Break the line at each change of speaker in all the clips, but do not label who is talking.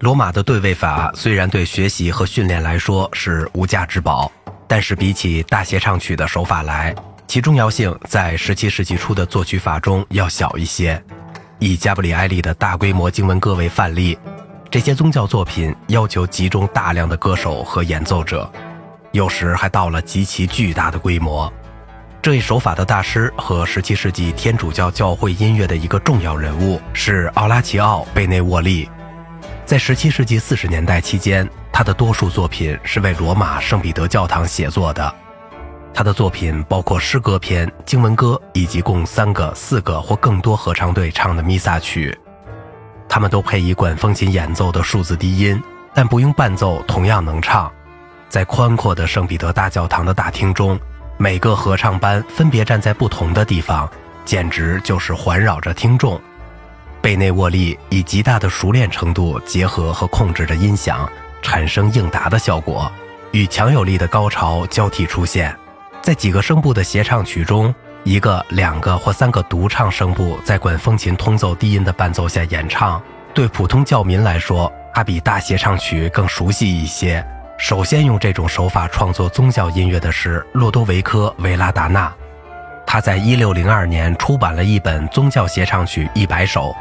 罗马的对位法虽然对学习和训练来说是无价之宝，但是比起大协唱曲的手法来，其重要性在17世纪初的作曲法中要小一些。以加布里埃利的大规模经文歌为范例，这些宗教作品要求集中大量的歌手和演奏者，有时还到了极其巨大的规模。这一手法的大师和17世纪天主教教会音乐的一个重要人物是奥拉齐奥·贝内沃利。在17世纪40年代期间，他的多数作品是为罗马圣彼得教堂写作的。他的作品包括诗歌篇、经文歌以及共三个、四个或更多合唱队唱的弥撒曲。他们都配以管风琴演奏的数字低音，但不用伴奏同样能唱。在宽阔的圣彼得大教堂的大厅中。每个合唱班分别站在不同的地方，简直就是环绕着听众。贝内沃利以极大的熟练程度结合和控制着音响，产生应答的效果，与强有力的高潮交替出现。在几个声部的协唱曲中，一个、两个或三个独唱声部在管风琴通奏低音的伴奏下演唱。对普通教民来说，它比大协唱曲更熟悉一些。首先用这种手法创作宗教音乐的是洛多维科·维拉达纳，他在1602年出版了一本宗教协唱曲一百首，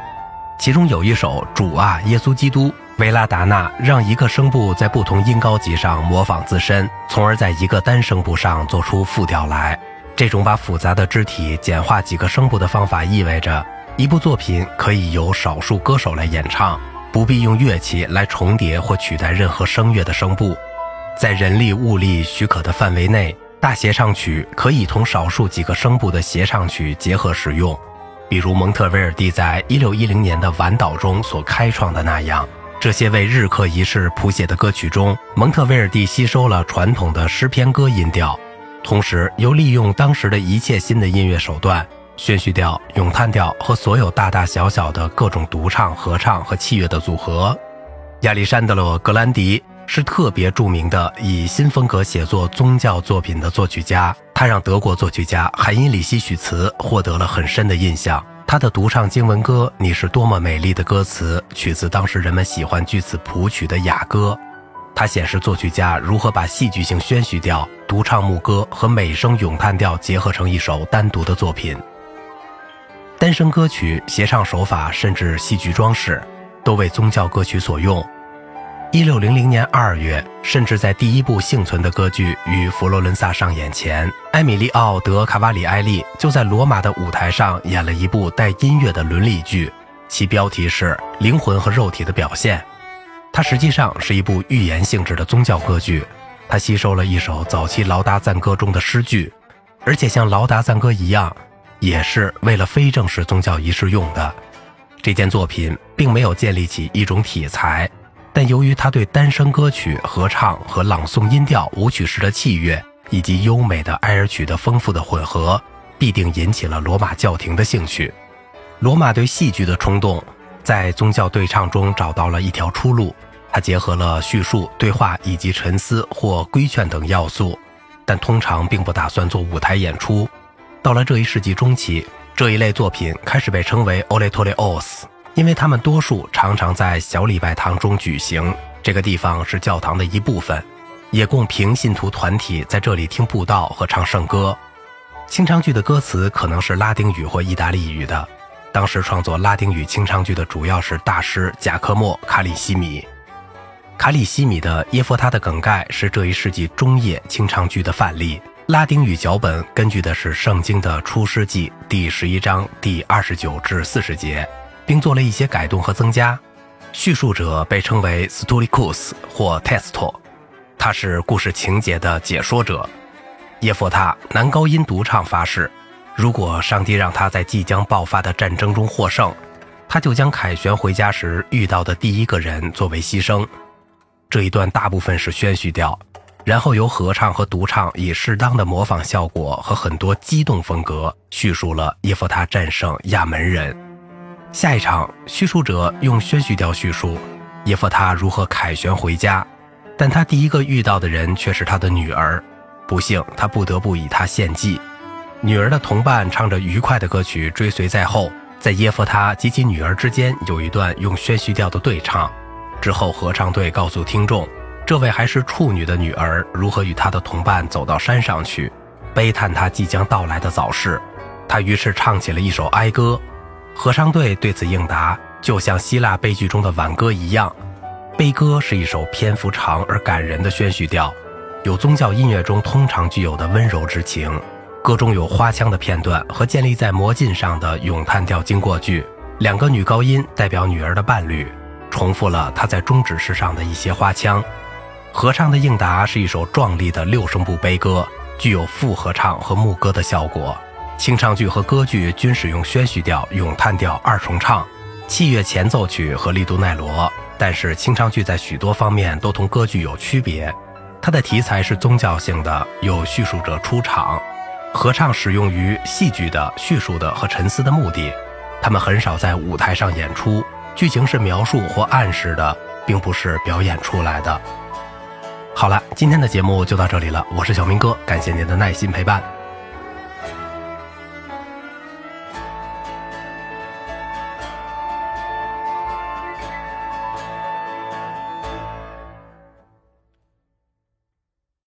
其中有一首《主啊，耶稣基督》。维拉达纳让一个声部在不同音高级上模仿自身，从而在一个单声部上做出复调来。这种把复杂的肢体简化几个声部的方法，意味着一部作品可以由少数歌手来演唱，不必用乐器来重叠或取代任何声乐的声部。在人力物力许可的范围内，大协唱曲可以同少数几个声部的协唱曲结合使用，比如蒙特威尔第在1610年的晚岛中所开创的那样。这些为日课仪式谱写的歌曲中，蒙特威尔第吸收了传统的诗篇歌音调，同时又利用当时的一切新的音乐手段——宣叙调、咏叹调和所有大大小小的各种独唱、合唱和器乐的组合。亚历山德罗·格兰迪。是特别著名的以新风格写作宗教作品的作曲家，他让德国作曲家海因里希·许茨获得了很深的印象。他的独唱经文歌《你是多么美丽》的歌词取自当时人们喜欢据此谱曲的雅歌。他显示作曲家如何把戏剧性宣叙调、独唱牧歌和美声咏叹调结合成一首单独的作品。单声歌曲、协唱手法，甚至戏剧装饰，都为宗教歌曲所用。一六零零年二月，甚至在第一部幸存的歌剧与佛罗伦萨上演前，埃米利奥·德·卡瓦里埃利就在罗马的舞台上演了一部带音乐的伦理剧，其标题是《灵魂和肉体的表现》。它实际上是一部寓言性质的宗教歌剧，它吸收了一首早期劳达赞歌中的诗句，而且像劳达赞歌一样，也是为了非正式宗教仪式用的。这件作品并没有建立起一种体裁。但由于他对单声歌曲、合唱和朗诵音调、舞曲式的器乐以及优美的哀尔曲的丰富的混合，必定引起了罗马教廷的兴趣。罗马对戏剧的冲动，在宗教对唱中找到了一条出路。它结合了叙述、对话以及沉思或规劝等要素，但通常并不打算做舞台演出。到了这一世纪中期，这一类作品开始被称为 oratorios。因为他们多数常常在小礼拜堂中举行，这个地方是教堂的一部分，也供平信徒团体在这里听布道和唱圣歌。清唱剧的歌词可能是拉丁语或意大利语的。当时创作拉丁语清唱剧的主要是大师贾科莫·卡里西米。卡里西米的《耶佛他的梗概》是这一世纪中叶清唱剧的范例。拉丁语脚本根据的是圣经的出师记第十一章第二十九至四十节。并做了一些改动和增加。叙述者被称为 Stolicus 或 Testo，他是故事情节的解说者。耶佛他男高音独唱发誓，如果上帝让他在即将爆发的战争中获胜，他就将凯旋回家时遇到的第一个人作为牺牲。这一段大部分是宣叙调，然后由合唱和独唱以适当的模仿效果和很多激动风格叙述了耶佛他战胜亚门人。下一场，叙述者用宣叙调叙述耶夫他如何凯旋回家，但他第一个遇到的人却是他的女儿。不幸，他不得不以她献祭。女儿的同伴唱着愉快的歌曲追随在后，在耶夫他及其女儿之间有一段用宣叙调的对唱。之后，合唱队告诉听众，这位还是处女的女儿如何与她的同伴走到山上去，悲叹她即将到来的早逝。她于是唱起了一首哀歌。合唱队对此应答，就像希腊悲剧中的挽歌一样。悲歌是一首篇幅长而感人的宣叙调，有宗教音乐中通常具有的温柔之情。歌中有花腔的片段和建立在魔镜上的咏叹调经过句，两个女高音代表女儿的伴侣，重复了她在终止式上的一些花腔。合唱的应答是一首壮丽的六声部悲歌，具有复合唱和牧歌的效果。清唱剧和歌剧均使用宣叙调、咏叹调二重唱、器乐前奏曲和利都奈罗，但是清唱剧在许多方面都同歌剧有区别。它的题材是宗教性的，有叙述者出场；合唱使用于戏剧的、叙述的和沉思的目的。他们很少在舞台上演出，剧情是描述或暗示的，并不是表演出来的。好了，今天的节目就到这里了，我是小明哥，感谢您的耐心陪伴。